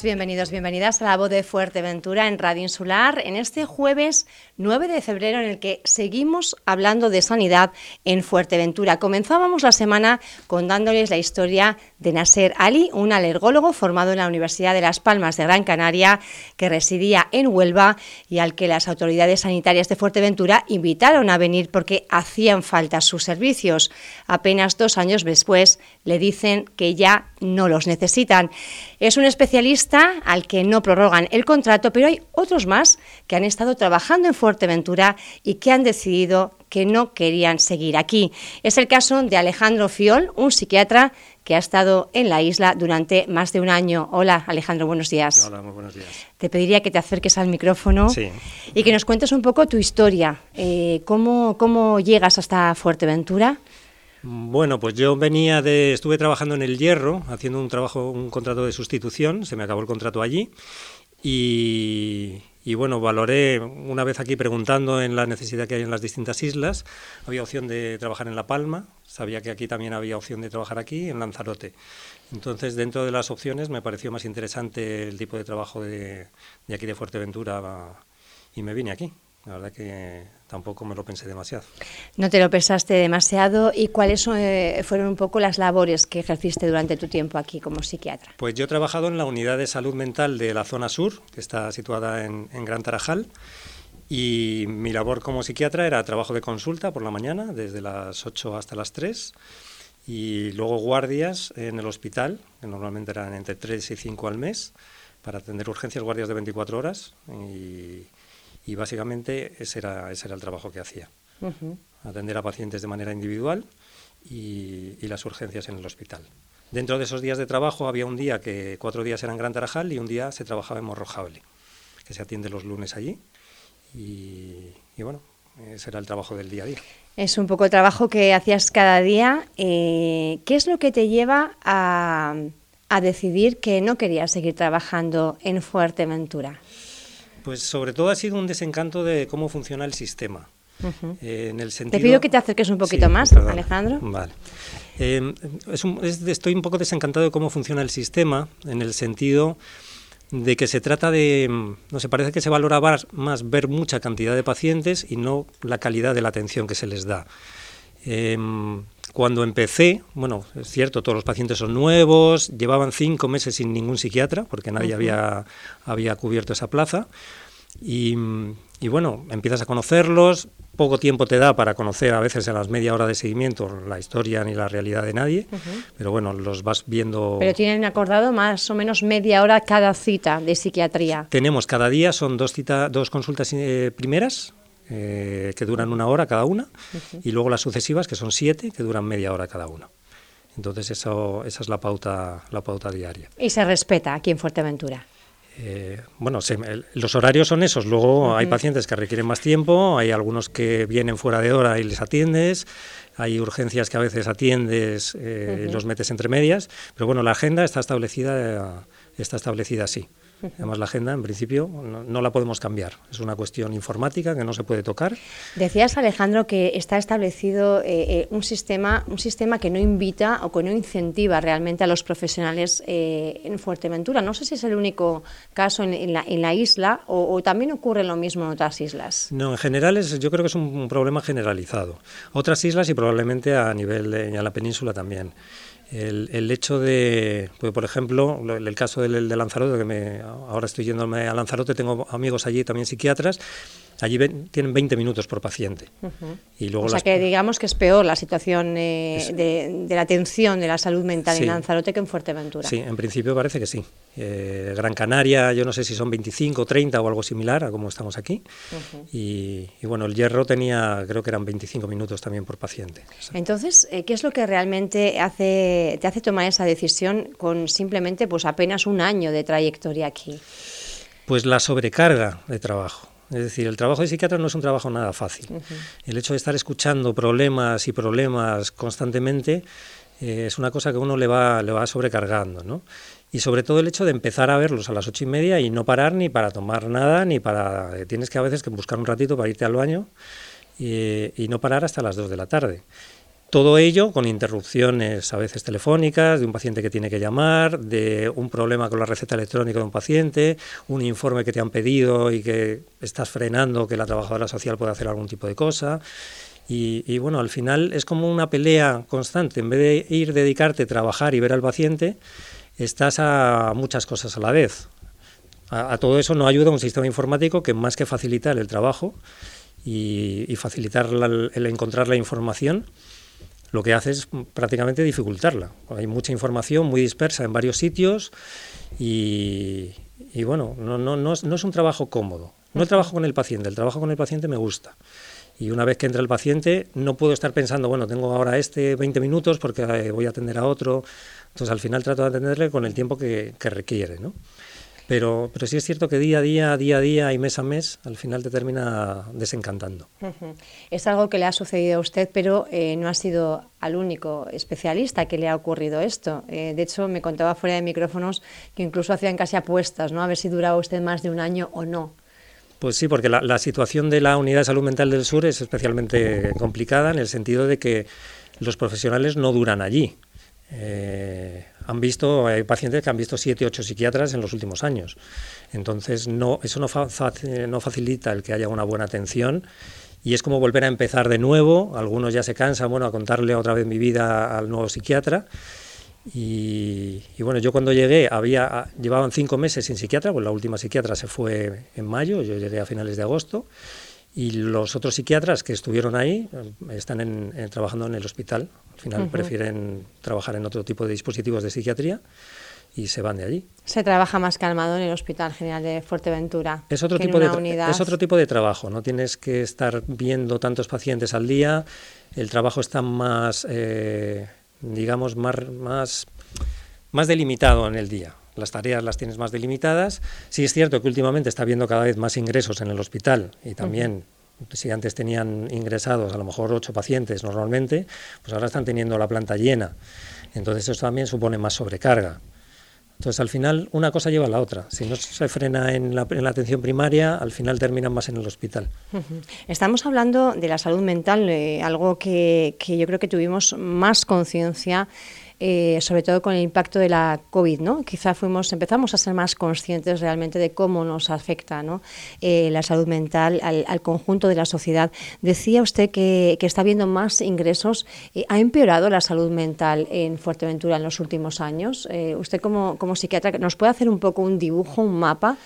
Bienvenidos, bienvenidas a la voz de Fuerteventura en Radio Insular en este jueves 9 de febrero en el que seguimos hablando de sanidad en Fuerteventura. Comenzábamos la semana contándoles la historia de Nasser Ali, un alergólogo formado en la Universidad de Las Palmas de Gran Canaria que residía en Huelva y al que las autoridades sanitarias de Fuerteventura invitaron a venir porque hacían falta sus servicios. Apenas dos años después le dicen que ya no los necesitan. Es un especialista al que no prorrogan el contrato, pero hay otros más que han estado trabajando en Fuerteventura y que han decidido que no querían seguir aquí. Es el caso de Alejandro Fiol, un psiquiatra que ha estado en la isla durante más de un año. Hola, Alejandro, buenos días. Hola, muy buenos días. Te pediría que te acerques al micrófono y que nos cuentes un poco tu historia. Eh, ¿cómo, ¿Cómo llegas hasta Fuerteventura? Bueno, pues yo venía de, estuve trabajando en el Hierro, haciendo un trabajo, un contrato de sustitución, se me acabó el contrato allí y, bueno, valoré una vez aquí preguntando en la necesidad que hay en las distintas islas, había opción de trabajar en La Palma, sabía que aquí también había opción de trabajar aquí, en Lanzarote. Entonces, dentro de las opciones me pareció más interesante el tipo de trabajo de, de aquí de Fuerteventura y me vine aquí. La verdad que tampoco me lo pensé demasiado. No te lo pensaste demasiado. ¿Y cuáles eh, fueron un poco las labores que ejerciste durante tu tiempo aquí como psiquiatra? Pues yo he trabajado en la unidad de salud mental de la zona sur, que está situada en, Gran Tarajal. Y mi labor como psiquiatra era trabajo de consulta por la mañana, desde las 8 hasta las 3, y luego guardias en el hospital, que normalmente eran entre 3 y 5 al mes, para atender urgencias, guardias de 24 horas. Y, y básicamente ese era, ese era el trabajo que hacía. Atender a pacientes de manera individual y, las urgencias en el hospital. Dentro de esos días de trabajo había un día que cuatro días eran Gran Tarajal y un día se trabajaba en Morrojable, que se atiende los lunes allí. Y, bueno, ese era el trabajo del día a día. Es un poco el trabajo que hacías cada día. Eh, ¿Qué es lo que te lleva a, a decidir que no querías seguir trabajando en Fuerteventura? Pues sobre todo ha sido un desencanto de cómo funciona el sistema. Eh, en el sentido... Te pido que te acerques un poquito más, Alejandro. Vale. Eh, estoy un poco desencantado de cómo funciona el sistema, en el sentido de que se trata de, no se parece que se valora más ver mucha cantidad de pacientes y no la calidad de la atención que se les da. Em, cuando empecé, bueno, es cierto, todos los pacientes son nuevos, llevaban cinco meses sin ningún psiquiatra, porque nadie había, había cubierto esa plaza. Y, bueno, empiezas a conocerlos, poco tiempo te da para conocer a veces en las media hora de seguimiento la historia ni la realidad de nadie, pero bueno, los vas viendo... Pero tienen acordado más o menos media hora cada cita de psiquiatría. Tenemos cada día, son dos, cita, dos consultas eh, primeras, eh, que duran una hora cada una, y luego las sucesivas, que son siete, que duran media hora cada una. Entonces eso, esa es la pauta, la pauta diaria. ¿Y se respeta aquí en Fuerteventura? Eh, bueno, los horarios son esos. Luego hay pacientes que requieren más tiempo, hay algunos que vienen fuera de hora y les atiendes, hay urgencias que a veces atiendes eh, y los metes entre medias, pero bueno, la agenda está establecida, está establecida así. Además, la agenda, en principio, no, la podemos cambiar. Es una cuestión informática que no se puede tocar. Decías, Alejandro, que está establecido eh, eh, un, sistema, un sistema que no invita o que no incentiva realmente a los profesionales eh, en Fuerteventura. No sé si es el único caso en, la, isla o, también ocurre lo mismo en otras islas. No, en general es, yo creo que es un, problema generalizado. Otras islas y probablemente a nivel de la península también. El, hecho de, pues, por ejemplo, el, caso del, de Lanzarote, que ahora estoy yéndome a Lanzarote, tengo amigos allí también psiquiatras, Allí tienen 20 minutos por paciente. y luego o sea que digamos que es peor la situación eh, de, la atención de la salud mental en Lanzarote que en Fuerteventura. Sí, en principio parece que sí. Eh, Gran Canaria, yo no sé si son 25, 30 o algo similar a como estamos aquí. y, bueno, el hierro tenía, creo que eran 25 minutos también por paciente. Entonces, eh, ¿qué es lo que realmente hace, te hace tomar esa decisión con simplemente pues apenas un año de trayectoria aquí? Pues la sobrecarga de trabajo. Es decir, el trabajo de psiquiatra no es un trabajo nada fácil. El hecho de estar escuchando problemas y problemas constantemente eh, es una cosa que uno le va, le va sobrecargando, ¿no? Y sobre todo el hecho de empezar a verlos a las ocho y media y no parar ni para tomar nada, ni para... Eh, tienes que a veces que buscar un ratito para irte al baño y, y no parar hasta las dos de la tarde. Todo ello con interrupciones a veces telefónicas, de un paciente que tiene que llamar, de un problema con la receta electrónica de un paciente, un informe que te han pedido y que estás frenando que la trabajadora social pueda hacer algún tipo de cosa. Y, bueno, al final es como una pelea constante. En vez de ir, dedicarte, trabajar y ver al paciente, estás a muchas cosas a la vez. A, todo eso no ayuda un sistema informático que más que facilitar el trabajo y, facilitar el encontrar la información, lo que hace es prácticamente dificultarla. Hay mucha información muy dispersa en varios sitios y, bueno, no, no, no, es, no es un trabajo cómodo. No el trabajo con el paciente, el trabajo con el paciente me gusta. Y una vez que entra el paciente, no puedo estar pensando, bueno, tengo ahora este 20 minutos porque eh, voy a atender a otro. Entonces, al final trato de atenderle con el tiempo que, que requiere, ¿no? Pero, pero sí es cierto que día a día, día a día y mes a mes, al final te termina desencantando. Es algo que le ha sucedido a usted, pero eh, no ha sido al único especialista que le ha ocurrido esto. Eh, de hecho, me contaba fuera de micrófonos que incluso hacían casi apuestas, ¿no? A ver si duraba usted más de un año o no. Pues sí, porque la, situación de la Unidad de Salud Mental del Sur es especialmente complicada en el sentido de que los profesionales no duran allí. Eh, han visto, hay pacientes que han visto siete, ocho psiquiatras en los últimos años. Entonces, no, eso no, no facilita el que haya una buena atención y es como volver a empezar de nuevo. Algunos ya se cansan, bueno, a contarle otra vez mi vida al nuevo psiquiatra. Y, bueno, yo cuando llegué había llevaban cinco meses sin psiquiatra, pues la última psiquiatra se fue en mayo, yo llegué a finales de agosto y los otros psiquiatras que estuvieron ahí eh, están trabajando en el hospital. Al final prefieren trabajar en otro tipo de dispositivos de psiquiatría y se van de allí. Se trabaja más calmado en el Hospital General de Fuerteventura. Es otro, tipo de, es otro tipo de trabajo, no tienes que estar viendo tantos pacientes al día, el trabajo está más, eh, digamos, más, más, más delimitado en el día las tareas las tienes más delimitadas. Sí es cierto que últimamente está habiendo cada vez más ingresos en el hospital y también si antes tenían ingresados a lo mejor ocho pacientes normalmente, pues ahora están teniendo la planta llena. Entonces eso también supone más sobrecarga. Entonces, al final, una cosa lleva a la otra. Si no se frena en la, atención primaria, al final terminan más en el hospital. Estamos hablando de la salud mental, eh, algo que, que, yo creo que tuvimos más conciencia eh, sobre todo con el impacto de la COVID, ¿no? Quizá fuimos, empezamos a ser más conscientes realmente de cómo nos afecta eh, la salud mental al, conjunto de la sociedad. Decía usted que, está habiendo más ingresos. Eh, ¿Ha empeorado la salud mental en Fuerteventura en los últimos años? usted como, como psiquiatra, ¿nos puede hacer un poco un dibujo, un mapa?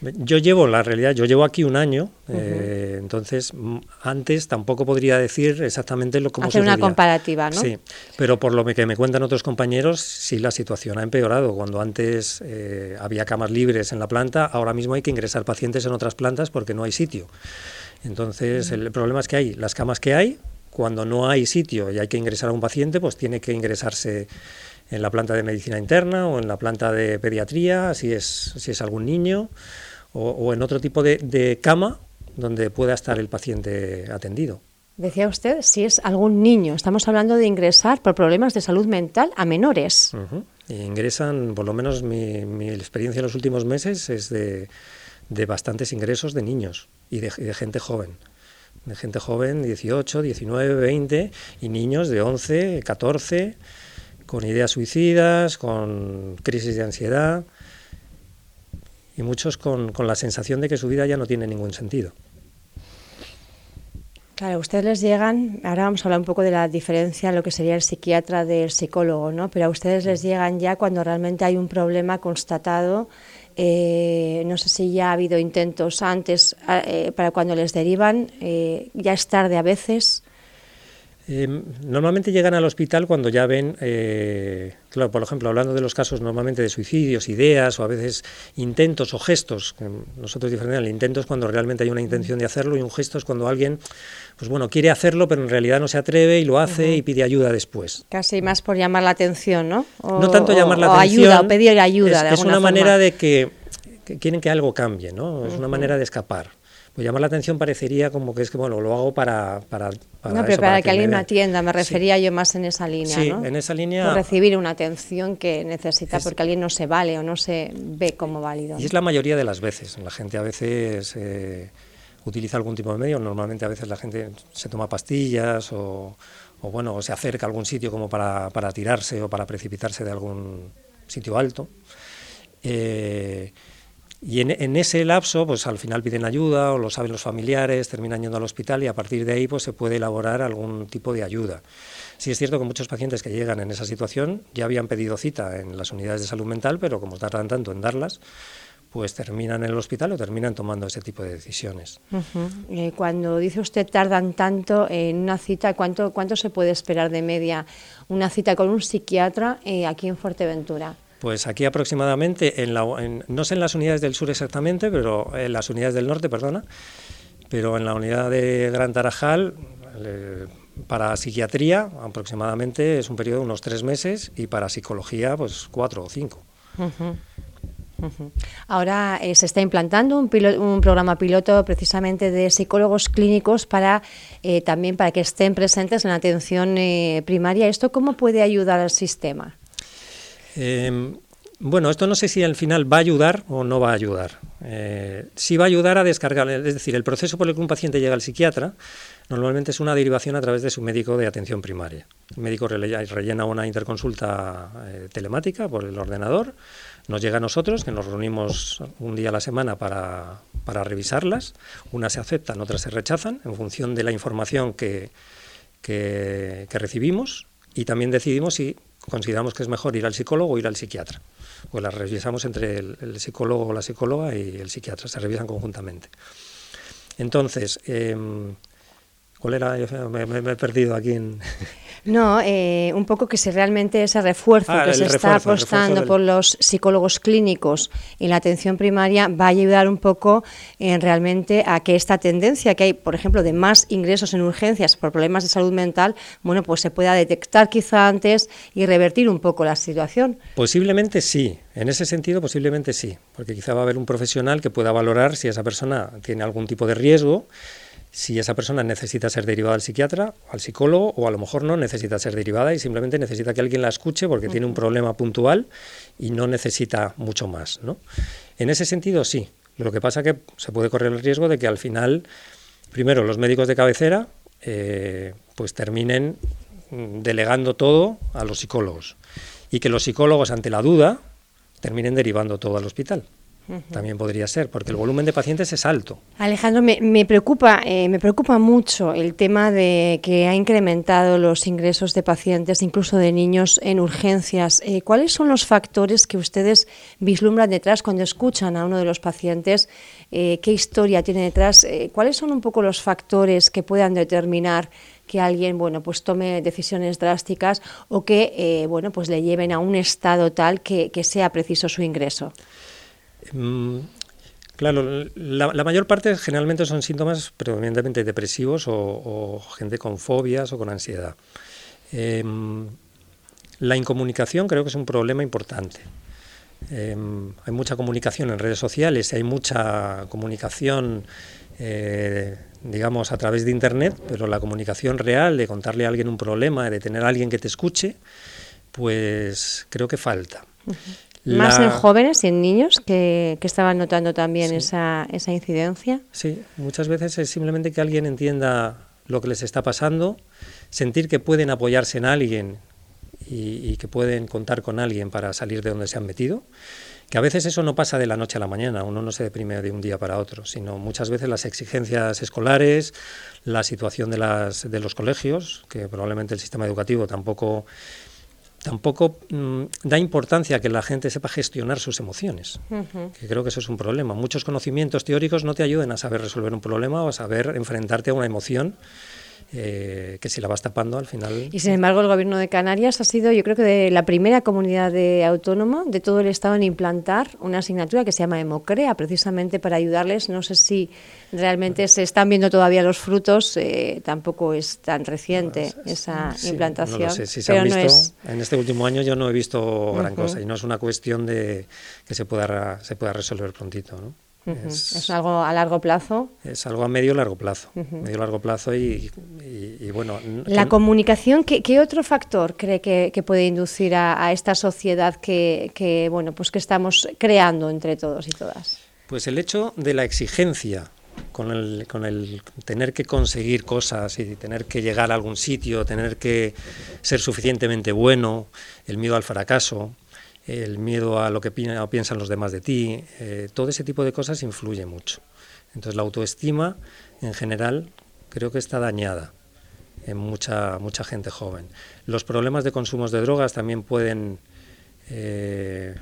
Yo llevo, la realidad, yo llevo aquí un año, eh, entonces antes tampoco podría decir exactamente lo cómo Hacer una comparativa, ¿no? Sí, pero por lo que me cuentan otros compañeros, sí la situación ha empeorado. Cuando antes eh, había camas libres en la planta, ahora mismo hay que ingresar pacientes en otras plantas porque no hay sitio. Entonces el problema es que hay las camas que hay, cuando no hay sitio y hay que ingresar a un paciente, pues tiene que ingresarse en la planta de medicina interna o en la planta de pediatría, si es, si es algún niño o, en otro tipo de, cama donde pueda estar el paciente atendido. Decía usted, si es algún niño, estamos hablando de ingresar por problemas de salud mental a menores. ingresan, por lo menos mi, experiencia en los últimos meses es de, bastantes ingresos de niños y de, de, gente joven. De gente joven, 18, 19, 20, y niños de 11, 14, con ideas suicidas, con crisis de ansiedad y muchos con, la sensación de que su vida ya no tiene ningún sentido. Claro, ustedes les llegan, ahora vamos a hablar un poco de la diferencia, lo que sería el psiquiatra del psicólogo, ¿no? Pero a ustedes les llegan ya cuando realmente hay un problema constatado. Eh, no sé si ya ha habido intentos antes, eh, para cuando les derivan, eh, ya es tarde a veces. Em, normalmente llegan al hospital cuando ya ven, eh, claro, por ejemplo, hablando de los casos normalmente de suicidios, ideas o a veces intentos o gestos, nosotros diferenciamos, el intento es cuando realmente hay una intención de hacerlo y un gesto es cuando alguien, pues bueno, quiere hacerlo pero en realidad no se atreve y lo hace y pide ayuda después. Casi más por llamar la atención, ¿no? no tanto llamar la atención. ayuda, o pedir ayuda. Es, es una manera de que, quieren que algo cambie, ¿no? Es una manera de escapar. Pues llamar la atención parecería como que es que, bueno, lo hago para... para, para no, pero para, que, alguien me atienda, me refería yo más en esa línea, sí, en esa línea... Por recibir una atención que necesita porque alguien no se vale o no se ve como válido. Y es la mayoría de las veces. La gente a veces eh, utiliza algún tipo de medio, normalmente a veces la gente se toma pastillas o, o bueno, o se acerca a algún sitio como para, para tirarse o para precipitarse de algún sitio alto. Eh, y en, ese lapso, pues al final piden ayuda o lo saben los familiares, terminan yendo al hospital y a partir de ahí pues se puede elaborar algún tipo de ayuda. Sí es cierto que muchos pacientes que llegan en esa situación ya habían pedido cita en las unidades de salud mental, pero como tardan tanto en darlas, pues terminan en el hospital o terminan tomando ese tipo de decisiones. Eh, cuando dice usted tardan tanto en una cita, ¿cuánto, ¿cuánto se puede esperar de media una cita con un psiquiatra eh, aquí en Fuerteventura? Pues aquí aproximadamente, en la, no sé en las unidades del sur exactamente, pero en las unidades del norte, perdona, pero en la unidad de Gran Tarajal, para psiquiatría aproximadamente es un periodo de unos tres meses y para psicología pues cuatro o cinco. Ahora eh, se está implantando un, un, programa piloto precisamente de psicólogos clínicos para eh, también para que estén presentes en la atención eh, primaria. ¿Esto cómo puede ayudar al sistema? Em, bueno, esto no sé si al final va a ayudar o no va a ayudar. Eh, sí va a ayudar a descargar, es decir, el proceso por el que un paciente llega al psiquiatra normalmente es una derivación a través de su médico de atención primaria. El médico rellena una interconsulta eh, telemática por el ordenador, nos llega a nosotros, que nos reunimos un día a la semana para, revisarlas. Unas se aceptan, otras se rechazan, en función de la información que, que recibimos y también decidimos si consideramos que es mejor ir al psicólogo o ir al psiquiatra. Pues las revisamos entre el, psicólogo o la psicóloga y el psiquiatra, se revisan conjuntamente. Entonces, em, ¿cuál era? Me, me, he perdido aquí en... No, eh, un poco que si realmente ese refuerzo ah, que se está apostando por los psicólogos clínicos en la atención primaria va a ayudar un poco en realmente a que esta tendencia que hay, por ejemplo, de más ingresos en urgencias por problemas de salud mental, bueno, pues se pueda detectar quizá antes y revertir un poco la situación. Posiblemente sí, en ese sentido posiblemente sí, porque quizá va a haber un profesional que pueda valorar si esa persona tiene algún tipo de riesgo si esa persona necesita ser derivada al psiquiatra, al psicólogo, o a lo mejor no necesita ser derivada y simplemente necesita que alguien la escuche porque tiene un problema puntual y no necesita mucho más. ¿no? En ese sentido, sí. Lo que pasa es que se puede correr el riesgo de que al final, primero, los médicos de cabecera eh, pues terminen mm, delegando todo a los psicólogos y que los psicólogos, ante la duda, terminen derivando todo al hospital. También podría ser, porque el volumen de pacientes es alto. Alejandro, me, preocupa, eh, me preocupa mucho el tema de que ha incrementado los ingresos de pacientes, incluso de niños, en urgencias. Eh, ¿Cuáles son los factores que ustedes vislumbran detrás cuando escuchan a uno de los pacientes? Eh, ¿Qué historia tiene detrás? ¿Cuáles son un poco los factores que puedan determinar que alguien bueno pues tome decisiones drásticas o que bueno pues le lleven a un estado tal que sea preciso su ingreso. Mm, claro, la, mayor parte generalmente son síntomas predominantemente depresivos o, gente con fobias o con ansiedad. Em, la incomunicación creo que es un problema importante. Em, hay mucha comunicación en redes sociales, hay mucha comunicación, eh, digamos, a través de Internet, pero la comunicación real, de contarle a alguien un problema, de tener a alguien que te escuche, pues creo que falta. Más en jóvenes y en niños que, estaban notando también esa, esa incidencia. Sí, muchas veces es simplemente que alguien entienda lo que les está pasando, sentir que pueden apoyarse en alguien y, que pueden contar con alguien para salir de donde se han metido, que a veces eso no pasa de la noche a la mañana, uno no se deprime de un día para otro, sino muchas veces las exigencias escolares, la situación de, las, de los colegios, que probablemente el sistema educativo tampoco tampoco mm, da importancia a que la gente sepa gestionar sus emociones, que creo que eso es un problema. Muchos conocimientos teóricos no te ayudan a saber resolver un problema o a saber enfrentarte a una emoción eh, que si la vas tapando al final... Y sin embargo el gobierno de Canarias ha sido yo creo que de la primera comunidad de autónoma de todo el Estado en implantar una asignatura que se llama Emocrea, precisamente para ayudarles. No sé si realmente se están viendo todavía los frutos, eh, tampoco es tan reciente esa implantación. No sé. Si se pero visto, En este último año yo no he visto gran cosa y no es una cuestión de que se pueda, se pueda resolver prontito. ¿no? Es, algo a largo plazo? Es algo a medio largo plazo. Medio largo plazo y, bueno. La comunicación, ¿qué, otro factor cree que, puede inducir a, esta sociedad que, bueno, pues que estamos creando entre todos y todas? Pues el hecho de la exigencia con el, con el tener que conseguir cosas y tener que llegar a algún sitio, tener que ser suficientemente bueno, el miedo al fracaso, el miedo a lo que piensan los demás de ti, eh, todo ese tipo de cosas influye mucho. Entonces la autoestima en general creo que está dañada en mucha, mucha gente joven. Los problemas de consumos de drogas también pueden eh,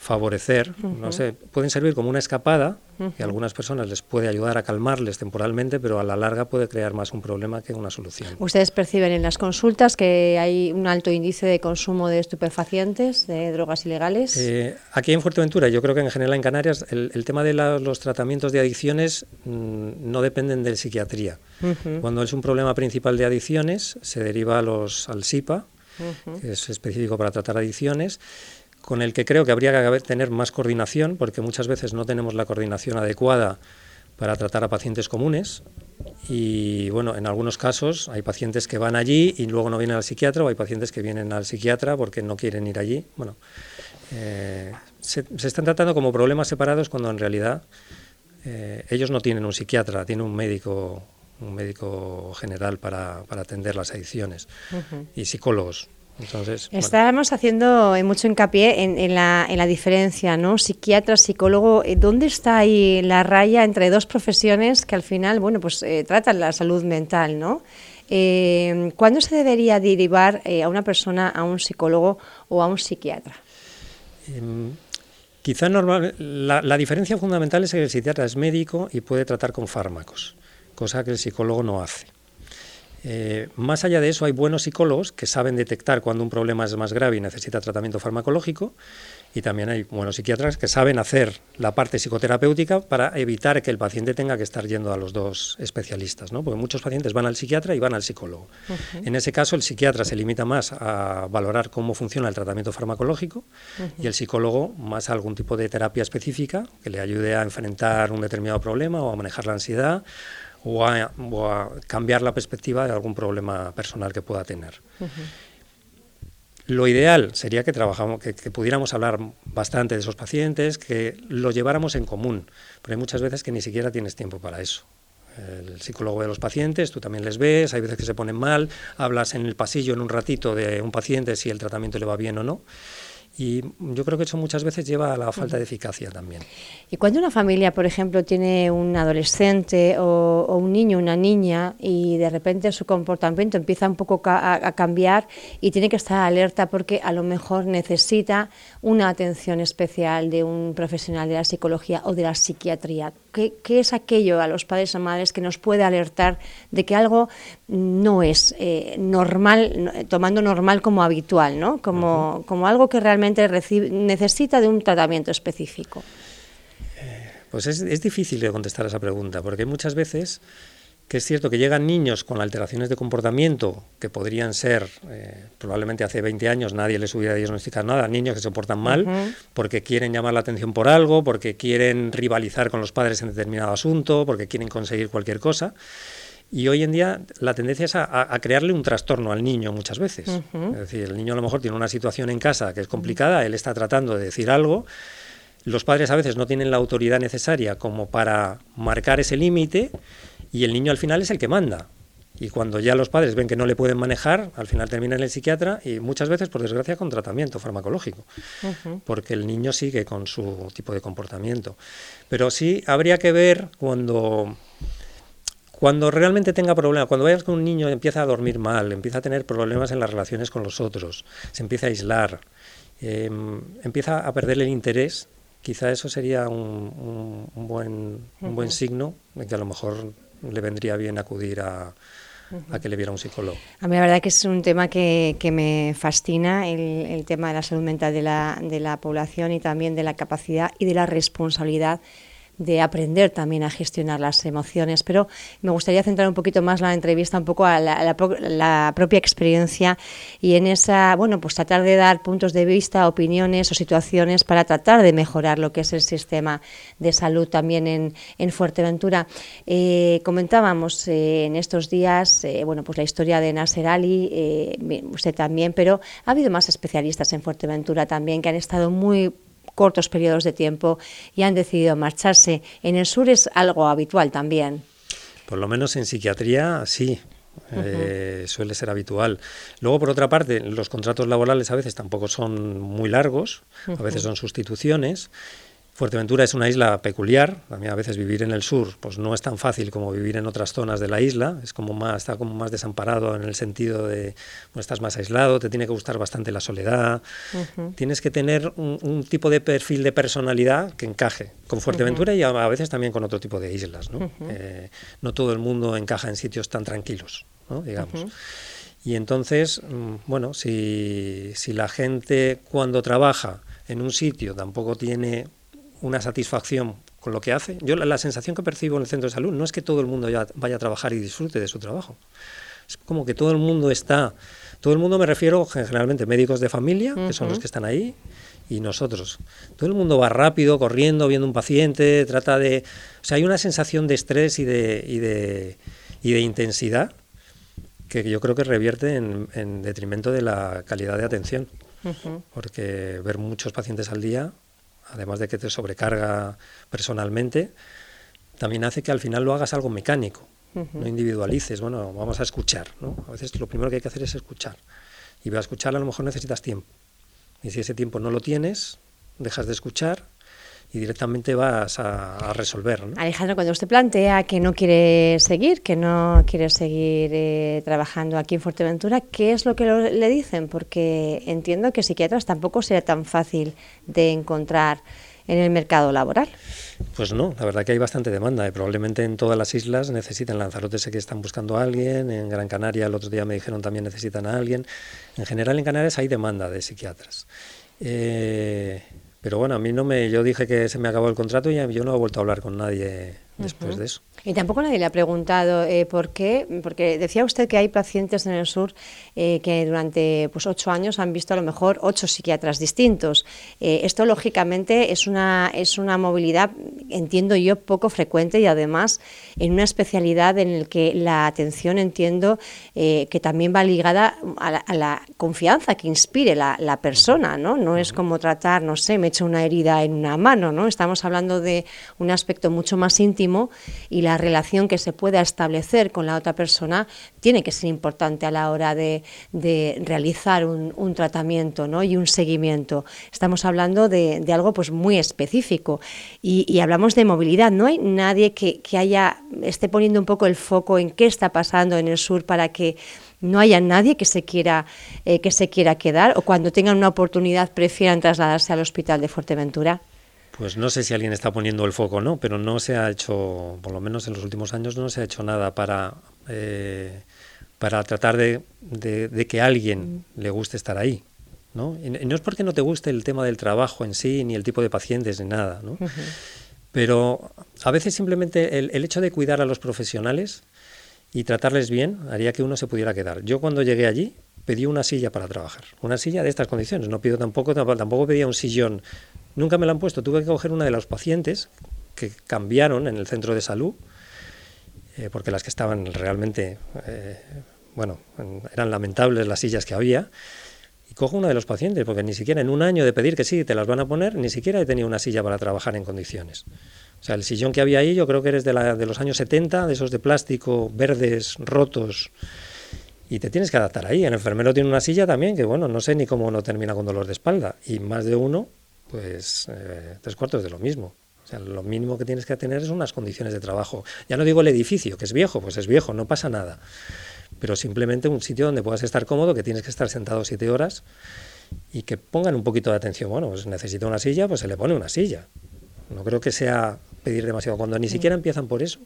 favorecer, no sé, pueden servir como una escapada, que a algunas personas les puede ayudar a calmarles temporalmente, pero a la larga puede crear más un problema que una solución. ¿Ustedes perciben en las consultas que hay un alto índice de consumo de estupefacientes, de drogas ilegales? Eh, aquí en Fuerteventura, yo creo que en general en Canarias, el, tema de los tratamientos de adicciones mm, no dependen de psiquiatría. Cuando es un problema principal de adicciones, se deriva a los, al SIPA, que es específico para tratar adicciones, con el que creo que habría que tener más coordinación, porque muchas veces no tenemos la coordinación adecuada para tratar a pacientes comunes. Y bueno, en algunos casos hay pacientes que van allí y luego no vienen al psiquiatra, o hay pacientes que vienen al psiquiatra porque no quieren ir allí. Bueno, eh, se, están tratando como problemas separados cuando en realidad eh, ellos no tienen un psiquiatra, tienen un médico, un médico general para, atender las adicciones y psicólogos. Estábamos haciendo eh, mucho hincapié en, la, diferencia, ¿no? Psiquiatra, psicólogo, eh, ¿dónde está ahí la raya entre dos profesiones que al final, bueno, pues eh, tratan la salud mental, ¿no? ¿Cuándo se debería derivar a una persona a un psicólogo o a un psiquiatra? Em, quizá normal, la, la diferencia fundamental es que el psiquiatra es médico y puede tratar con fármacos, cosa que el psicólogo no hace. Eh, más allá de eso, hay buenos psicólogos que saben detectar cuando un problema es más grave y necesita tratamiento farmacológico, y también hay buenos psiquiatras que saben hacer la parte psicoterapéutica para evitar que el paciente tenga que estar yendo a los dos especialistas, ¿no? porque muchos pacientes van al psiquiatra y van al psicólogo. En ese caso, el psiquiatra se limita más a valorar cómo funciona el tratamiento farmacológico y el psicólogo más a algún tipo de terapia específica que le ayude a enfrentar un determinado problema o a manejar la ansiedad o a, cambiar la perspectiva de algún problema personal que pueda tener. Lo ideal sería que, trabajamos, que, pudiéramos hablar bastante de esos pacientes, que lo lleváramos en común, pero hay muchas veces que ni siquiera tienes tiempo para eso. El psicólogo de los pacientes, tú también les ves, hay veces que se ponen mal, hablas en el pasillo en un ratito de un paciente si el tratamiento le va bien o no. Y yo creo que eso muchas veces lleva a la falta de eficacia también. Y cuando una familia, por ejemplo, tiene un adolescente o, un niño, una niña, y de repente su comportamiento empieza un poco a, cambiar y tiene que estar alerta porque a lo mejor necesita una atención especial de un profesional de la psicología o de la psiquiatría. ¿Qué, es aquello a los padres y madres que nos puede alertar de que algo no es eh, normal, tomando normal como habitual, ¿no? como, como algo que realmente necesita de un tratamiento específico? Eh, pues es, es, difícil de contestar a esa pregunta, porque muchas veces que es cierto que llegan niños con alteraciones de comportamiento que podrían ser, eh, probablemente hace 20 años nadie les hubiera diagnosticado nada, niños que se portan mal porque quieren llamar la atención por algo, porque quieren rivalizar con los padres en determinado asunto, porque quieren conseguir cualquier cosa. Y hoy en día la tendencia es a, crearle un trastorno al niño muchas veces. Es decir, el niño a lo mejor tiene una situación en casa que es complicada, él está tratando de decir algo, los padres a veces no tienen la autoridad necesaria como para marcar ese límite y el niño al final es el que manda. Y cuando ya los padres ven que no le pueden manejar, al final termina en el psiquiatra y muchas veces, por desgracia, con tratamiento farmacológico, porque el niño sigue con su tipo de comportamiento. Pero sí habría que ver cuando, cuando realmente tenga problemas, cuando veas que un niño empieza a dormir mal, empieza a tener problemas en las relaciones con los otros, se empieza a aislar, em, empieza a perder el interés, quizá eso sería un, buen, un buen signo de que a lo mejor le vendría bien acudir a, que le viera un psicólogo. A mí la verdad que es un tema que, que me fascina, el, el, tema de la salud mental de la, de la población y también de la capacidad y de la responsabilidad de aprender también a gestionar las emociones, pero me gustaría centrar un poquito más la entrevista un poco a la, propia experiencia y en esa, bueno, pues tratar de dar puntos de vista, opiniones o situaciones para tratar de mejorar lo que es el sistema de salud también en, en Fuerteventura. Eh, comentábamos eh, en estos días, eh, bueno, pues la historia de Nasser Ali, usted también, pero ha habido más especialistas en Fuerteventura también que han estado muy cortos periodos de tiempo y han decidido marcharse. En el sur es algo habitual también. Por lo menos en psiquiatría sí, eh, suele ser habitual. Luego, por otra parte, los contratos laborales a veces tampoco son muy largos, a veces son sustituciones. Fuerteventura es una isla peculiar, también a veces vivir en el sur pues no es tan fácil como vivir en otras zonas de la isla, es como más, está como más desamparado en el sentido de, bueno, estás más aislado, te tiene que gustar bastante la soledad, tienes que tener un, tipo de perfil de personalidad que encaje con Fuerteventura y a, veces también con otro tipo de islas, ¿no? Eh, no todo el mundo encaja en sitios tan tranquilos, ¿no? digamos. Y entonces, mm, bueno, si, si la gente cuando trabaja en un sitio tampoco tiene una satisfacción con lo que hace. Yo la, sensación que percibo en el centro de salud no es que todo el mundo ya vaya a trabajar y disfrute de su trabajo. Es como que todo el mundo está, todo el mundo me refiero generalmente médicos de familia, que son los que están ahí, y nosotros. Todo el mundo va rápido, corriendo, viendo un paciente, trata de... O sea, hay una sensación de estrés y de, y de, y de intensidad que yo creo que revierte en, detrimento de la calidad de atención. Porque ver muchos pacientes al día además de que te sobrecarga personalmente, también hace que al final lo hagas algo mecánico, no individualices, bueno, vamos a escuchar, ¿no? A veces lo primero que hay que hacer es escuchar. Y a escuchar a lo mejor necesitas tiempo. Y si ese tiempo no lo tienes, dejas de escuchar y directamente vas a, resolver. Alejandro, cuando usted plantea que no quiere seguir, que no quiere seguir eh, trabajando aquí en Fuerteventura, ¿qué es lo que le dicen? Porque entiendo que psiquiatras tampoco será tan fácil de encontrar en el mercado laboral. Pues no, la verdad que hay bastante demanda. y probablemente en todas las islas necesitan Lanzarote, sé que están buscando a alguien. En Gran Canaria el otro día me dijeron también necesitan a alguien. En general en Canarias hay demanda de psiquiatras. Eh, pero bueno, a mí no me. Yo dije que se me acabó el contrato y yo no he vuelto a hablar con nadie después de eso. Y tampoco nadie le ha preguntado eh, por qué, porque decía usted que hay pacientes en el sur eh, que durante pues, ocho años han visto a lo mejor ocho psiquiatras distintos. Eh, esto, lógicamente, es una, es una movilidad, entiendo yo, poco frecuente y además en una especialidad en la que la atención, entiendo, que también va ligada a la, confianza que inspire la, la, persona, ¿no? No es como tratar, no sé, me echo una herida en una mano, ¿no? Estamos hablando de un aspecto mucho más íntimo y la la relación que se pueda establecer con la otra persona tiene que ser importante a la hora de, realizar un, tratamiento ¿no? y un seguimiento. Estamos hablando de, algo pues muy específico y, hablamos de movilidad. No hay nadie que, haya esté poniendo un poco el foco en qué está pasando en el sur para que no haya nadie que se quiera eh, que se quiera quedar o cuando tengan una oportunidad prefieran trasladarse al hospital de Fuerteventura. Pues no sé si alguien está poniendo el foco no, pero no se ha hecho, por lo menos en los últimos años, no se ha hecho nada para, eh, para tratar de, de, que a alguien mm. le guste estar ahí. ¿no? Y no es porque no te guste el tema del trabajo en sí, ni el tipo de pacientes, ni nada. ¿no? Pero a veces simplemente el, el, hecho de cuidar a los profesionales y tratarles bien haría que uno se pudiera quedar. Yo cuando llegué allí pedí una silla para trabajar, una silla de estas condiciones. No pido tampoco, tampoco pedía un sillón Nunca me la han puesto. Tuve que coger una de los pacientes que cambiaron en el centro de salud, eh, porque las que estaban realmente, eh, bueno, eran lamentables las sillas que había. Y cojo una de los pacientes, porque ni siquiera en un año de pedir que sí, te las van a poner, ni siquiera he tenido una silla para trabajar en condiciones. O sea, el sillón que había ahí yo creo que eres de, la, de los años 70, de esos de plástico, verdes, rotos, y te tienes que adaptar ahí. El enfermero tiene una silla también, que bueno, no sé ni cómo no termina con dolor de espalda, y más de uno pues eh, tres cuartos de lo mismo. O sea, lo mínimo que tienes que tener es unas condiciones de trabajo. Ya no digo el edificio, que es viejo, pues es viejo, no pasa nada. Pero simplemente un sitio donde puedas estar cómodo, que tienes que estar sentado siete horas y que pongan un poquito de atención. Bueno, pues necesita una silla, pues se le pone una silla. No creo que sea pedir demasiado. Cuando ni mm. siquiera empiezan por eso,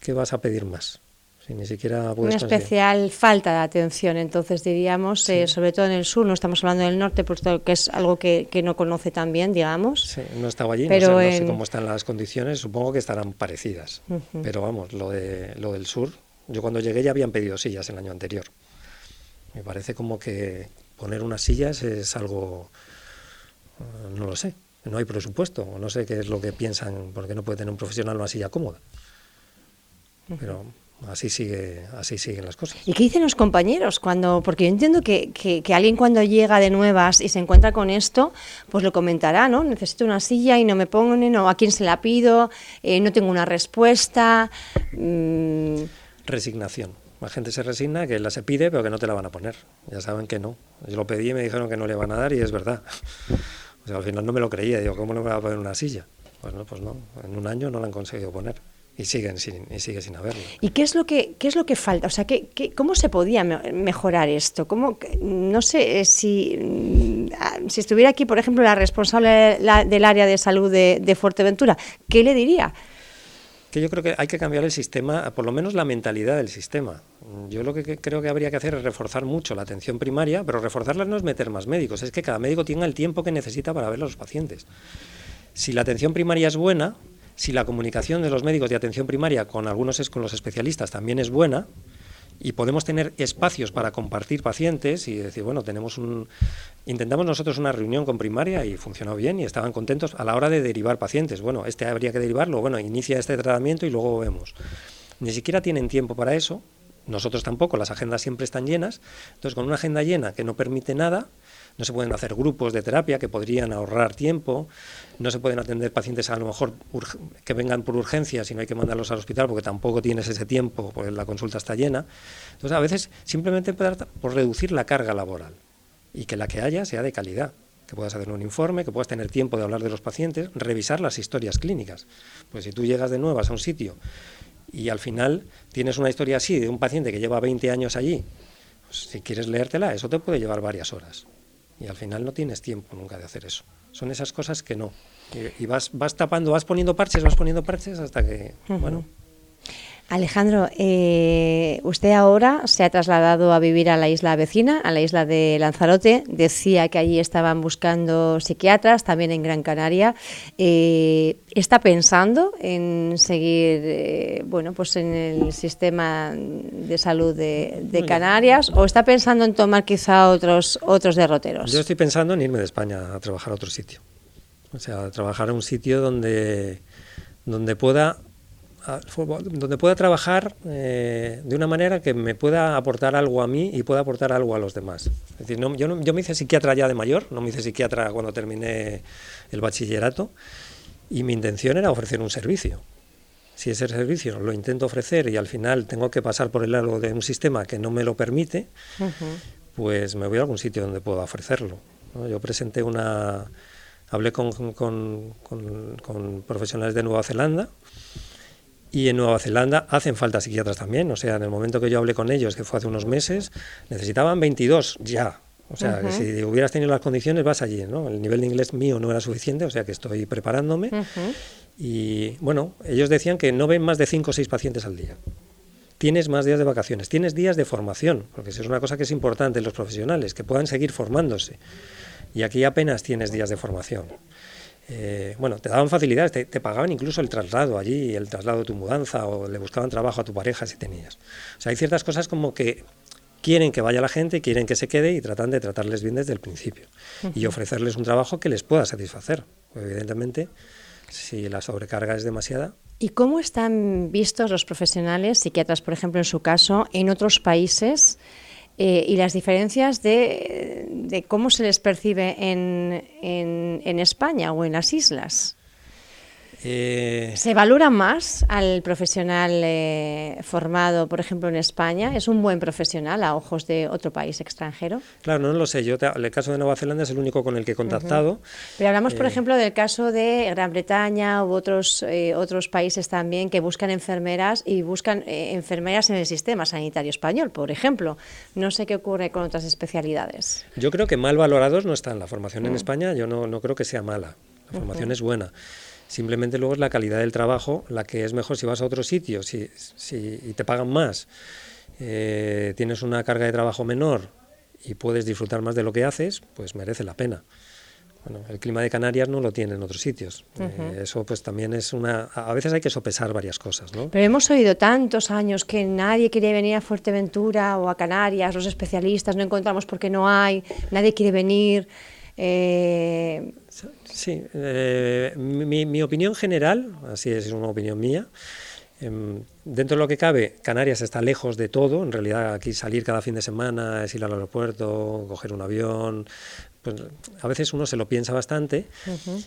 ¿qué vas a pedir más? ni siquiera Una especial falta de atención, entonces diríamos, eh, sobre todo en el sur, no estamos hablando del norte, porque es algo que, no conoce tan bien, digamos. Sí, no he estado allí, pero no, sé, cómo están las condiciones, supongo que estarán parecidas, pero vamos, lo, de, lo del sur, yo cuando llegué ya habían pedido sillas el año anterior. Me parece como que poner unas sillas es algo, eh, no lo sé, no hay presupuesto, no sé qué es lo que piensan, porque no puede tener un profesional una silla cómoda. Pero así sigue, así siguen las cosas. ¿Y qué dicen los compañeros cuando, porque yo entiendo que, que, alguien cuando llega de nuevas y se encuentra con esto, pues lo comentará, ¿no? Necesito una silla y no me ponen, o a quién se la pido, eh, no tengo una respuesta. Mm. Resignación. La gente se resigna que la se pide, pero que no te la van a poner. Ya saben que no. Yo lo pedí y me dijeron que no le van a dar y es verdad. O sea, al final no me lo creía. Digo, ¿cómo no me va a poner una silla? Pues no, pues no. En un año no la han conseguido poner y siguen sin y sigue sin haberlo. ¿Y qué es lo que qué es lo que falta? O sea, ¿qué, cómo se podía mejorar esto? ¿Cómo, no sé eh, si mm, ah, si estuviera aquí, por ejemplo, la responsable del área de salud de, de, Fuerteventura, ¿qué le diría? Que yo creo que hay que cambiar el sistema, por lo menos la mentalidad del sistema. Yo lo que creo que habría que hacer es reforzar mucho la atención primaria, pero reforzarla no es meter más médicos, es que cada médico tenga el tiempo que necesita para ver a los pacientes. Si la atención primaria es buena, si la comunicación de los médicos de atención primaria con algunos con los especialistas también es buena y podemos tener espacios para compartir pacientes y decir, bueno, tenemos un intentamos nosotros una reunión con primaria y funcionó bien y estaban contentos a la hora de derivar pacientes. Bueno, este habría que derivarlo, bueno, inicia este tratamiento y luego vemos. Ni siquiera tienen tiempo para eso. Nosotros tampoco, las agendas siempre están llenas. Entonces, con una agenda llena que no permite nada, no se pueden hacer grupos de terapia que podrían ahorrar tiempo, no se pueden atender pacientes a lo mejor que vengan por urgencia si no hay que mandarlos al hospital porque tampoco tienes ese tiempo, porque la consulta está llena. Entonces, a veces simplemente por reducir la carga laboral y que la que haya sea de calidad que puedas hacer un informe, que puedas tener tiempo de hablar de los pacientes, revisar las historias clínicas. Pues si tú llegas de nuevas a un sitio y al final tienes una historia así de un paciente que lleva 20 años allí, pues si quieres leértela, eso te puede llevar varias horas y al final no tienes tiempo nunca de hacer eso. Son esas cosas que no. Y, vas, vas tapando, vas poniendo parches, vas poniendo parches hasta que, bueno, Alejandro, eh, usted ahora se ha trasladado a vivir a la isla vecina, a la isla de Lanzarote. Decía que allí estaban buscando psiquiatras, también en Gran Canaria. Eh, ¿Está pensando en seguir, eh, bueno, pues en el sistema de salud de, Canarias o está pensando en tomar quizá otros otros derroteros? Yo estoy pensando en irme de España a trabajar a otro sitio. O sea, a trabajar a un sitio donde donde pueda donde pueda trabajar eh, de una manera que me pueda aportar algo a mí y pueda aportar algo a los demás. Es decir, yo, yo me hice psiquiatra ya de mayor, no me hice psiquiatra cuando terminé el bachillerato, y mi intención era ofrecer un servicio. Si ese servicio lo intento ofrecer y al final tengo que pasar por el lado de un sistema que no me lo permite, pues me voy a algún sitio donde pueda ofrecerlo. Yo presenté una... Hablé con, con, con profesionales de Nueva Zelanda, y en Nueva Zelanda hacen falta psiquiatras también. O sea, en el momento que yo hablé con ellos, que fue hace unos meses, necesitaban 22 ya. O sea, que si hubieras tenido las condiciones, vas allí, ¿no? El nivel de inglés mío no era suficiente, o sea que estoy preparándome. Y bueno, ellos decían que no ven más de 5 o 6 pacientes al día. Tienes más días de vacaciones, tienes días de formación, porque eso es una cosa que es importante en los profesionales, que puedan seguir formándose. Y aquí apenas tienes días de formación. Eh, bueno, te daban facilidades, te, pagaban incluso el traslado allí, el traslado de tu mudanza, o le buscaban trabajo a tu pareja si tenías. O sea, hay ciertas cosas como que quieren que vaya la gente, quieren que se quede y tratan de tratarles bien desde el principio. Y ofrecerles un trabajo que les pueda satisfacer. evidentemente, si la sobrecarga es demasiada. ¿Y cómo están vistos los profesionales, psiquiatras, por ejemplo, en su caso, en otros países? Eh, y las diferencias de, cómo se les percibe en, en España o en las islas. Eh, ¿Se valora más al profesional eh, formado, por ejemplo, en España? ¿Es un buen profesional a ojos de otro país extranjero? Claro, no lo sé. Yo el caso de Nueva Zelanda es el único con el que he contactado. Pero hablamos, por eh, ejemplo, del caso de Gran Bretaña u otros, otros países también que buscan enfermeras y buscan enfermeras en el sistema sanitario español, por ejemplo. No sé qué ocurre con otras especialidades. Yo creo que mal valorados no están. La formación en mm. España yo no, no creo que sea mala. La formación es buena. Simplemente luego es la calidad del trabajo la que es mejor si vas a otro sitio si, si, y te pagan más, eh, tienes una carga de trabajo menor y puedes disfrutar más de lo que haces, pues merece la pena. Bueno, el clima de Canarias no lo tiene en otros sitios. Eh, eso pues también es una... A veces hay que sopesar varias cosas, ¿no? Pero hemos oído tantos años que nadie quiere venir a Fuerteventura o a Canarias, los especialistas no encontramos porque no hay, nadie quiere venir. Eh, sí, eh, mi, opinión general, así es, una opinión mía, Em, dentro de lo que cabe, Canarias está lejos de todo. En realidad, aquí salir cada fin de semana es ir al aeropuerto, coger un avión. Pues, a veces uno se lo piensa bastante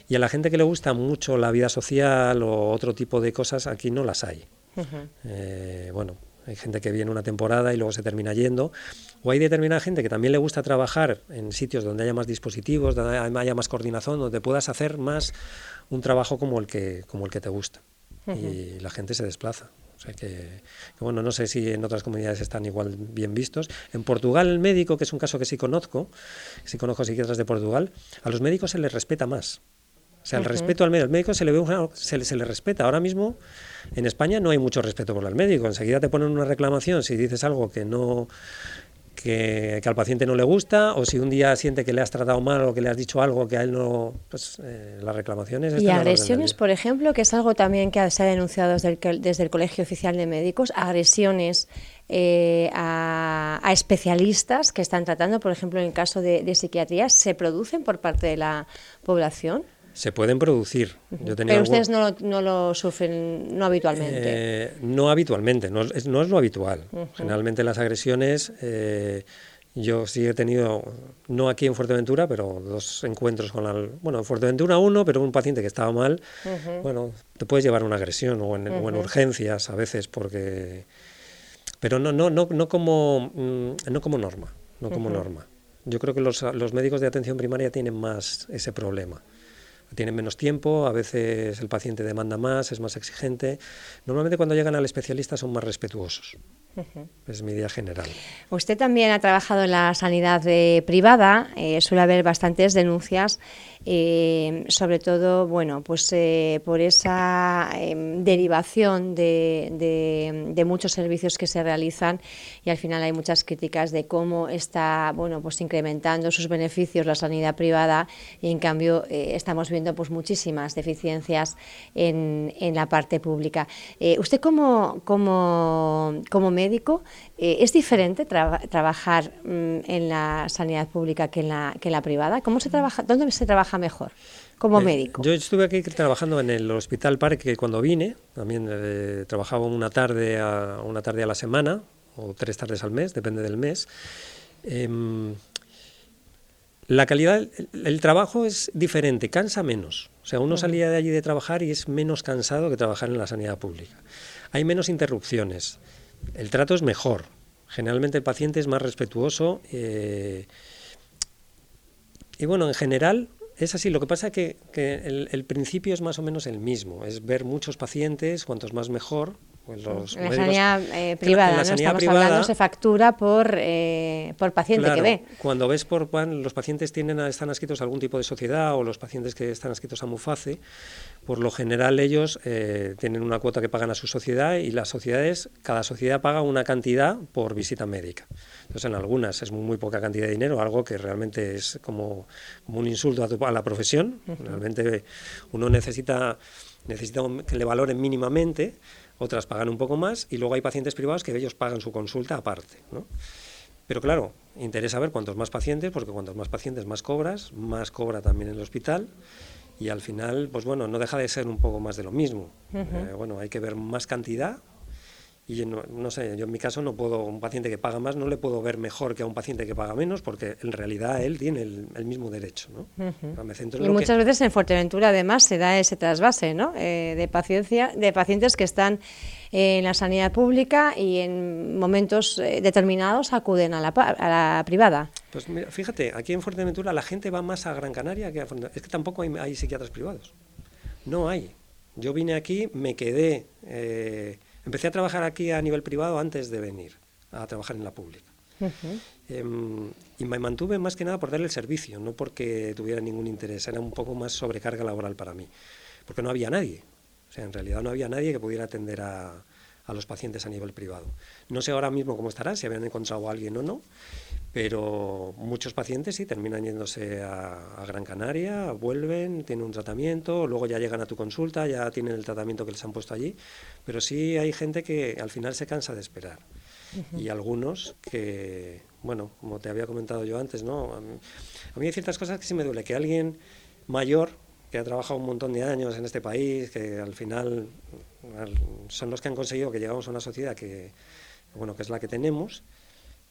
y a la gente que le gusta mucho la vida social o otro tipo de cosas, aquí no las hay. Eh, bueno, hay gente que viene una temporada y luego se termina yendo. O hay determinada gente que también le gusta trabajar en sitios donde haya más dispositivos, donde haya más coordinación, donde puedas hacer más un trabajo como el que, como el que te gusta y la gente se desplaza. O sea que, bueno, no sé si en otras comunidades están igual bien vistos. En Portugal, el médico, que es un caso que sí conozco, sí conozco psiquiatras de Portugal, a los médicos se les respeta más. O sea, el respeto al médico, el médico se le, ve se, le, se le respeta. Ahora mismo en España no hay mucho respeto por el médico. Enseguida te ponen una reclamación si dices algo que no que, al paciente no le gusta o si un día siente que le has tratado mal o que le has dicho algo que a él no, pues eh, las reclamaciones. Y agresiones, por ejemplo, que es algo también que se ha denunciado desde el, desde el Colegio Oficial de Médicos, agresiones eh, a, especialistas que están tratando, por ejemplo, en el caso de, de psiquiatría, ¿se producen por parte de la población? Se pueden producir. Pero ustedes no lo, no lo, sufren no habitualmente. Eh, no habitualmente, no es, no es lo habitual. Generalmente las agresiones, eh, yo sí he tenido, no aquí en Fuerteventura, pero dos encuentros con la... Bueno, en Fuerteventura uno, pero un paciente que estaba mal, bueno, te puedes llevar una agresión o en, urgencias a veces porque... Pero no, no, no, no, como, mm, no como norma, no como norma. Yo creo que los, los médicos de atención primaria tienen más ese problema tienen menos tiempo, a veces el paciente demanda más, es más exigente. Normalmente cuando llegan al especialista son más respetuosos. Es mi idea general. Usted también ha trabajado en la sanidad privada, eh, suele haber bastantes denuncias eh, sobre todo, bueno, pues eh, por esa derivación de, de, muchos servicios que se realizan y al final hay muchas críticas de cómo está, bueno, pues incrementando sus beneficios la sanidad privada y en cambio eh, estamos viendo pues muchísimas deficiencias en, en la parte pública. usted como, como, como médico, ¿es diferente trabajar mm, en la sanidad pública que en la, que en la privada? ¿Cómo se trabaja, ¿Dónde se trabaja mejor como eh, médico? Yo estuve aquí trabajando en el Hospital Parque cuando vine, también eh, trabajaba una tarde, a, una tarde a la semana o tres tardes al mes, depende del mes. Em, la calidad, el, trabajo es diferente, cansa menos. O sea, uno salía de allí de trabajar y es menos cansado que trabajar en la sanidad pública. Hay menos interrupciones, el trato es mejor. Generalmente el paciente es más respetuoso. Eh, y bueno, en general es así, lo que pasa es que, el, principio es más o menos el mismo, es ver muchos pacientes, cuantos más mejor. Pues los en la sanidad eh, privada, ¿no? Estamos hablando, se factura por, eh, por paciente que ve. Cuando ves por los pacientes tienen, están adscritos a algún tipo de sociedad o los pacientes que están adscritos a MUFACE, por lo general ellos eh, tienen una cuota que pagan a su sociedad y las sociedades, cada sociedad paga una cantidad por visita médica. Entonces en algunas es muy, poca cantidad de dinero, algo que realmente es como, un insulto a, la profesión. Realmente uno necesita, necesita que le valoren mínimamente, otras pagan un poco más y luego hay pacientes privados que ellos pagan su consulta aparte. Pero claro, interesa ver cuántos más pacientes, porque cuantos más pacientes más cobras, más cobra también el hospital y al final, pues bueno, no deja de ser un poco más de lo mismo. Eh, bueno, hay que ver más cantidad y no, sé, yo en mi caso no puedo, un paciente que paga más no le puedo ver mejor que a un paciente que paga menos porque en realidad él tiene el, mismo derecho. ¿no? y muchas veces en Fuerteventura además se da ese trasvase ¿no? Eh, de, paciencia, de pacientes que están en la sanidad pública y en momentos eh, determinados acuden a la, a la privada. Pues mira, fíjate, aquí en Fuerteventura la gente va más a Gran Canaria que a Fuerteventura. Es que tampoco hay, hay psiquiatras privados. No hay. Yo vine aquí, me quedé... Eh, Empecé a trabajar aquí a nivel privado antes de venir a trabajar en la pública. Em, y me mantuve más que nada por darle el servicio, no porque tuviera ningún interés, era un poco más sobrecarga laboral para mí, porque no había nadie. O sea, en realidad no había nadie que pudiera atender a, a los pacientes a nivel privado. No sé ahora mismo cómo estará, si habían encontrado a alguien o no, pero muchos pacientes sí terminan yéndose a, Gran Canaria, vuelven, tienen un tratamiento, luego ya llegan a tu consulta, ya tienen el tratamiento que les han puesto allí, pero sí hay gente que al final se cansa de esperar. Y algunos que, bueno, como te había comentado yo antes, ¿no? A mí, hay ciertas cosas que sí me duele, que alguien mayor que ha trabajado un montón de años en este país, que al final son los que han conseguido que llegamos a una sociedad que, bueno, que es la que tenemos,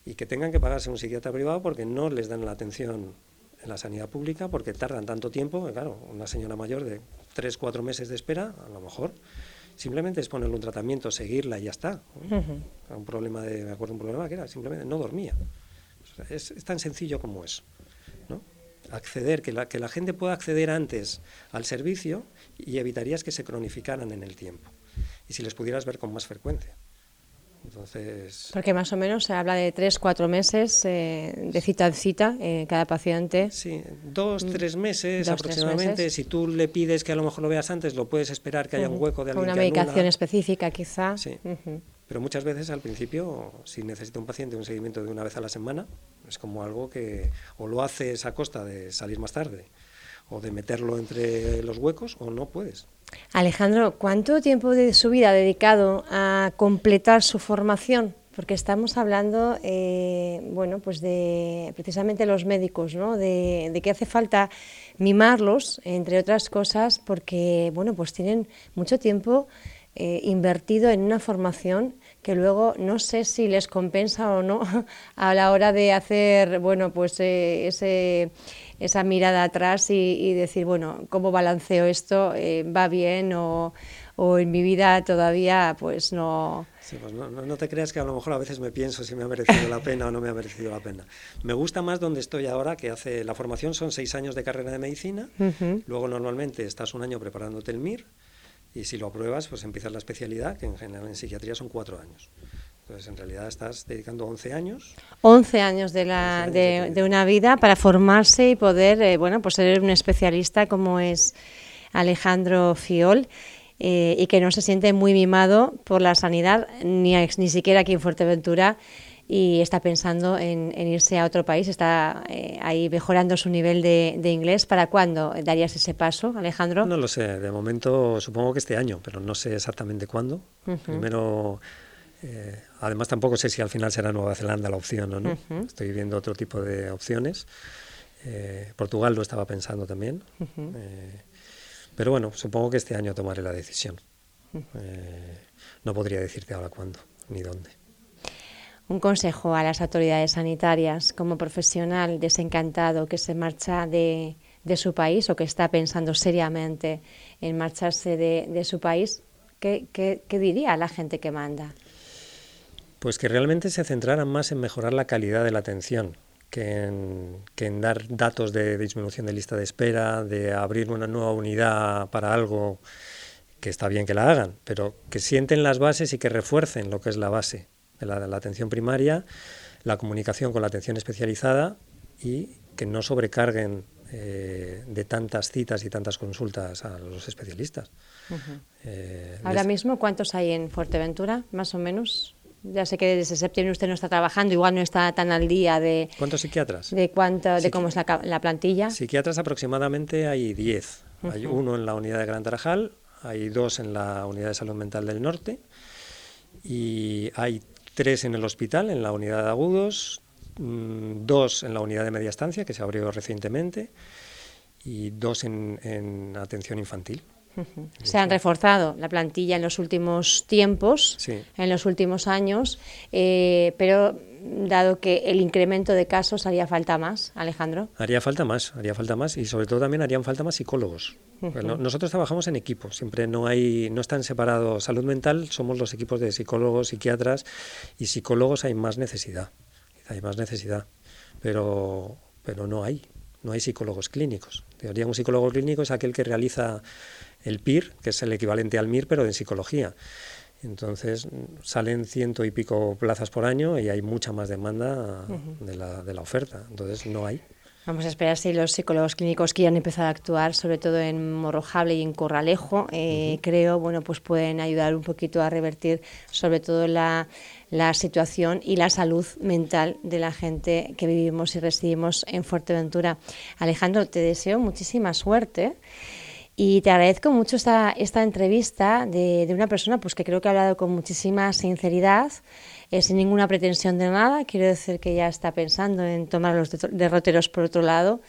y que tengan que pagarse un psiquiatra privado porque no les dan la atención en la sanidad pública, porque tardan tanto tiempo, claro, una señora mayor de tres, cuatro meses de espera, a lo mejor simplemente es ponerle un tratamiento, seguirla y ya está. Un problema de, me acuerdo un problema que era, simplemente no dormía. es, es, tan sencillo como eso. Acceder, que la, que la gente pueda acceder antes al servicio y evitarías que se cronificaran en el tiempo. Y si les pudieras ver con más frecuencia. Entonces... Porque más o menos se habla de tres, cuatro meses eh, de cita en cita eh, cada paciente. Sí, dos, mm, tres meses aproximadamente. Si tú le pides que a lo mejor lo veas antes, lo puedes esperar que haya un hueco de alguien una medicación específica quizá. Sí. Pero muchas veces al principio, si necesita un paciente un seguimiento de una vez a la semana, es como algo que o lo haces a costa de salir más tarde o de meterlo entre los huecos o no puedes. Alejandro, ¿cuánto tiempo de su vida ha dedicado a completar su formación? Porque estamos hablando, eh, bueno, pues de precisamente los médicos, ¿no? De, que hace falta mimarlos, entre otras cosas, porque, bueno, pues tienen mucho tiempo eh, invertido en una formación que luego no sé si les compensa o no a la hora de hacer, bueno, pues eh, ese esa mirada atrás y, decir, bueno, ¿cómo balanceo esto? Eh, ¿Va bien o, en mi vida todavía pues no... Sí, pues no, te creas que a lo mejor a veces me pienso si me ha merecido la pena o no me ha merecido la pena. Me gusta más donde estoy ahora, que hace la formación son seis años de carrera de medicina, luego normalmente estás un año preparándote el MIR y si lo apruebas pues empiezas la especialidad, que en general en psiquiatría son cuatro años. Entonces, en realidad estás dedicando 11 años. 11 años de, la, de, una vida para formarse y poder, eh, bueno, pues ser un especialista como es Alejandro Fiol. Eh, y que no se siente muy mimado por la sanidad, ni, ni siquiera aquí en Fuerteventura, y está pensando en, irse a otro país, está eh, ahí mejorando su nivel de, inglés. ¿Para cuándo darías ese paso, Alejandro? No lo sé, de momento supongo que este año, pero no sé exactamente cuándo. Primero eh, además, tampoco sé si al final será Nueva Zelanda la opción o no. Estoy viendo otro tipo de opciones. Eh, Portugal lo estaba pensando también. Eh, pero bueno, supongo que este año tomaré la decisión. no podría decirte ahora cuándo ni dónde. Un consejo a las autoridades sanitarias como profesional desencantado que se marcha de, su país o que está pensando seriamente en marcharse de, su país, ¿qué, diría la gente que manda? Pues que realmente se centraran más en mejorar la calidad de la atención, que en, dar datos de disminución de lista de espera, de abrir una nueva unidad para algo que está bien que la hagan, pero que sienten las bases y que refuercen lo que es la base de la, atención primaria, la comunicación con la atención especializada y que no sobrecarguen eh, de tantas citas y tantas consultas a los especialistas. Eh, Ahora mismo, ¿cuántos hay en Fuerteventura, más o menos? Ya sé que desde septiembre usted no está trabajando, igual no está tan al día de... ¿Cuántos psiquiatras? De, cuánto, de cómo es la, plantilla. Psiquiatras aproximadamente hay 10. Hay uno en la unidad de Gran Tarajal, hay dos en la unidad de salud mental del norte y hay tres en el hospital, en la unidad de agudos, mm, dos en la unidad de media estancia, que se abrió recientemente, y dos en atención infantil. Se han reforzado la plantilla en los últimos tiempos, en los últimos años, eh, pero dado que el incremento de casos haría falta más, Alejandro. Haría falta más, haría falta más y sobre todo también harían falta más psicólogos. nosotros trabajamos en equipo, siempre no hay, no están separados. Salud mental somos los equipos de psicólogos, psiquiatras y psicólogos hay más necesidad, hay más necesidad, pero, pero no hay, no hay psicólogos clínicos. Teoría un psicólogo clínico es aquel que realiza el PIR, que es el equivalente al MIR, pero en psicología. Entonces salen ciento y pico plazas por año y hay mucha más demanda de, la, de la oferta. Entonces no hay. Vamos a esperar si los psicólogos clínicos que ya han empezado a actuar, sobre todo en Morrojable y en Corralejo, eh, creo, bueno, pues pueden ayudar un poquito a revertir sobre todo la, la, situación y la salud mental de la gente que vivimos y residimos en Fuerteventura. Alejandro, te deseo muchísima suerte. Y te agradezco mucho esta, esta entrevista de, de, una persona pues, que creo que ha hablado con muchísima sinceridad, eh, sin ninguna pretensión de nada. Quiero decir que ya está pensando en tomar los derroteros por otro lado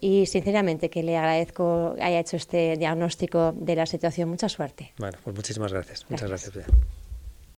y sinceramente que le agradezco que haya hecho este diagnóstico de la situación. Mucha suerte. Bueno, pues muchísimas gracias. Muchas gracias.